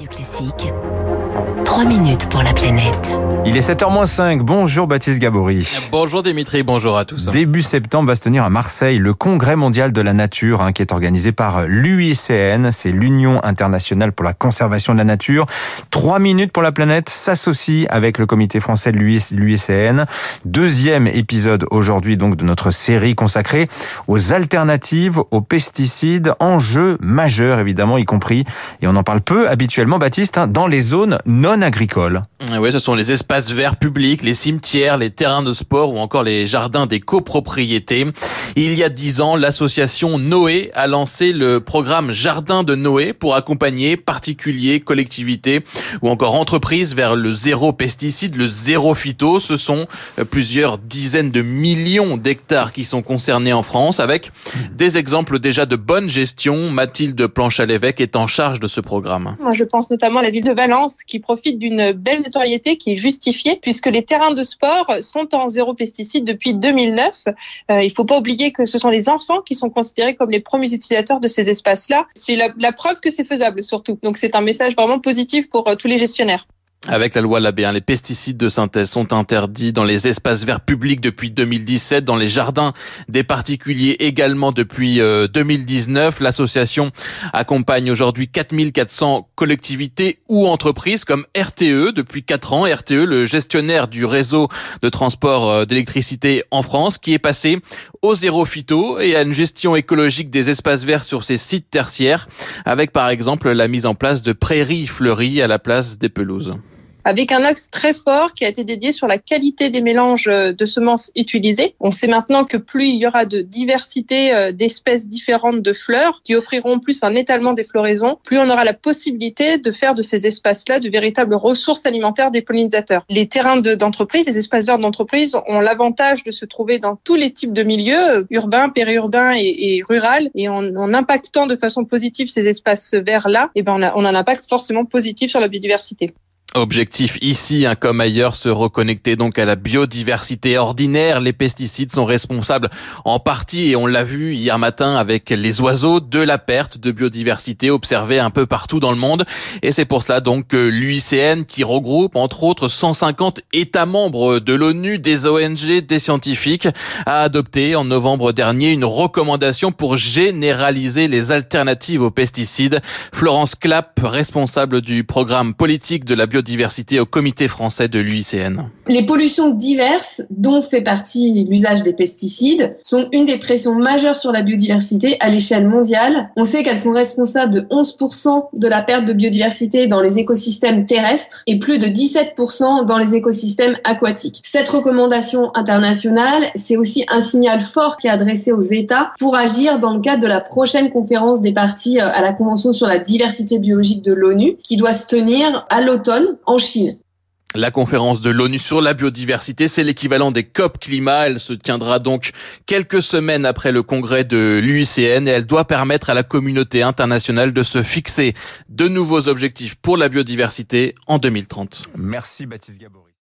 Radio Classique. 3 minutes pour la planète. Il est 7h05. Bonjour Baptiste Gabory. Bonjour Dimitri, bonjour à tous. Début septembre va se tenir à Marseille le Congrès mondial de la nature hein, qui est organisé par l'UICN, c'est l'Union internationale pour la conservation de la nature. 3 minutes pour la planète s'associe avec le comité français de l'UICN. Deuxième épisode aujourd'hui donc de notre série consacrée aux alternatives aux pesticides, enjeux majeurs évidemment y compris et on en parle peu habituellement Baptiste hein, dans les zones non agricoles. Oui, ce sont les espaces verts publics, les cimetières, les terrains de sport ou encore les jardins des copropriétés. Il y a dix ans, l'association Noé a lancé le programme Jardin de Noé pour accompagner particuliers, collectivités ou encore entreprises vers le zéro pesticide, le zéro phyto. Ce sont euh, plusieurs dizaines de millions d'hectares qui sont concernés en France avec des exemples déjà de bonne gestion. Mathilde Planche-à-l'Évêque est en charge de ce programme. Moi, je pense notamment à la ville de Valence qui profite d'une belle notoriété qui est justifiée puisque les terrains de sport sont en zéro pesticide depuis 2009. Euh, il faut pas oublier que ce sont les enfants qui sont considérés comme les premiers utilisateurs de ces espaces-là. C'est la, la, preuve que c'est faisable surtout. Donc c'est un message vraiment positif pour euh, tous les gestionnaires. Avec la loi Labé, les pesticides de synthèse sont interdits dans les espaces verts publics depuis 2017, dans les jardins des particuliers également depuis 2019. L'association accompagne aujourd'hui 4400 collectivités ou entreprises comme RTE depuis 4 ans. RTE, le gestionnaire du réseau de transport d'électricité en France, qui est passé au zéro phyto et à une gestion écologique des espaces verts sur ses sites tertiaires, avec par exemple la mise en place de prairies fleuries à la place des pelouses avec un axe très fort qui a été dédié sur la qualité des mélanges de semences utilisées. On sait maintenant que plus il y aura de diversité d'espèces différentes de fleurs qui offriront plus un étalement des floraisons, plus on aura la possibilité de faire de ces espaces-là de véritables ressources alimentaires des pollinisateurs. Les terrains d'entreprise, les espaces verts d'entreprise ont l'avantage de se trouver dans tous les types de milieux, urbains, périurbains et, et rural, et en, impactant de façon positive ces espaces verts-là, eh ben on a un impact forcément positif sur la biodiversité. Objectif ici, hein, comme ailleurs, se reconnecter donc à la biodiversité ordinaire. Les pesticides sont responsables en partie, et on l'a vu hier matin avec les oiseaux, de la perte de biodiversité observée un peu partout dans le monde. Et c'est pour cela donc que l'UICN, qui regroupe entre autres 150 États membres de l'ONU, des ONG, des scientifiques, a adopté en novembre dernier une recommandation pour généraliser les alternatives aux pesticides. Florence Clapp, responsable du programme politique de la biodiversité, biodiversité au comité français de l'UICN. Les pollutions diverses, dont fait partie l'usage des pesticides, sont une des pressions majeures sur la biodiversité à l'échelle mondiale. On sait qu'elles sont responsables de 11% de la perte de biodiversité dans les écosystèmes terrestres et plus de 17% dans les écosystèmes aquatiques. Cette recommandation internationale, c'est aussi un signal fort qui est adressé aux États pour agir dans le cadre de la prochaine conférence des parties à la Convention sur la diversité biologique de l'ONU qui doit se tenir à l'automne en Chine. La conférence de l'ONU sur la biodiversité, c'est l'équivalent des COP climat. Elle se tiendra donc quelques semaines après le congrès de l'UICN et elle doit permettre à la communauté internationale de se fixer de nouveaux objectifs pour la biodiversité en 2030. Merci Baptiste Gabory.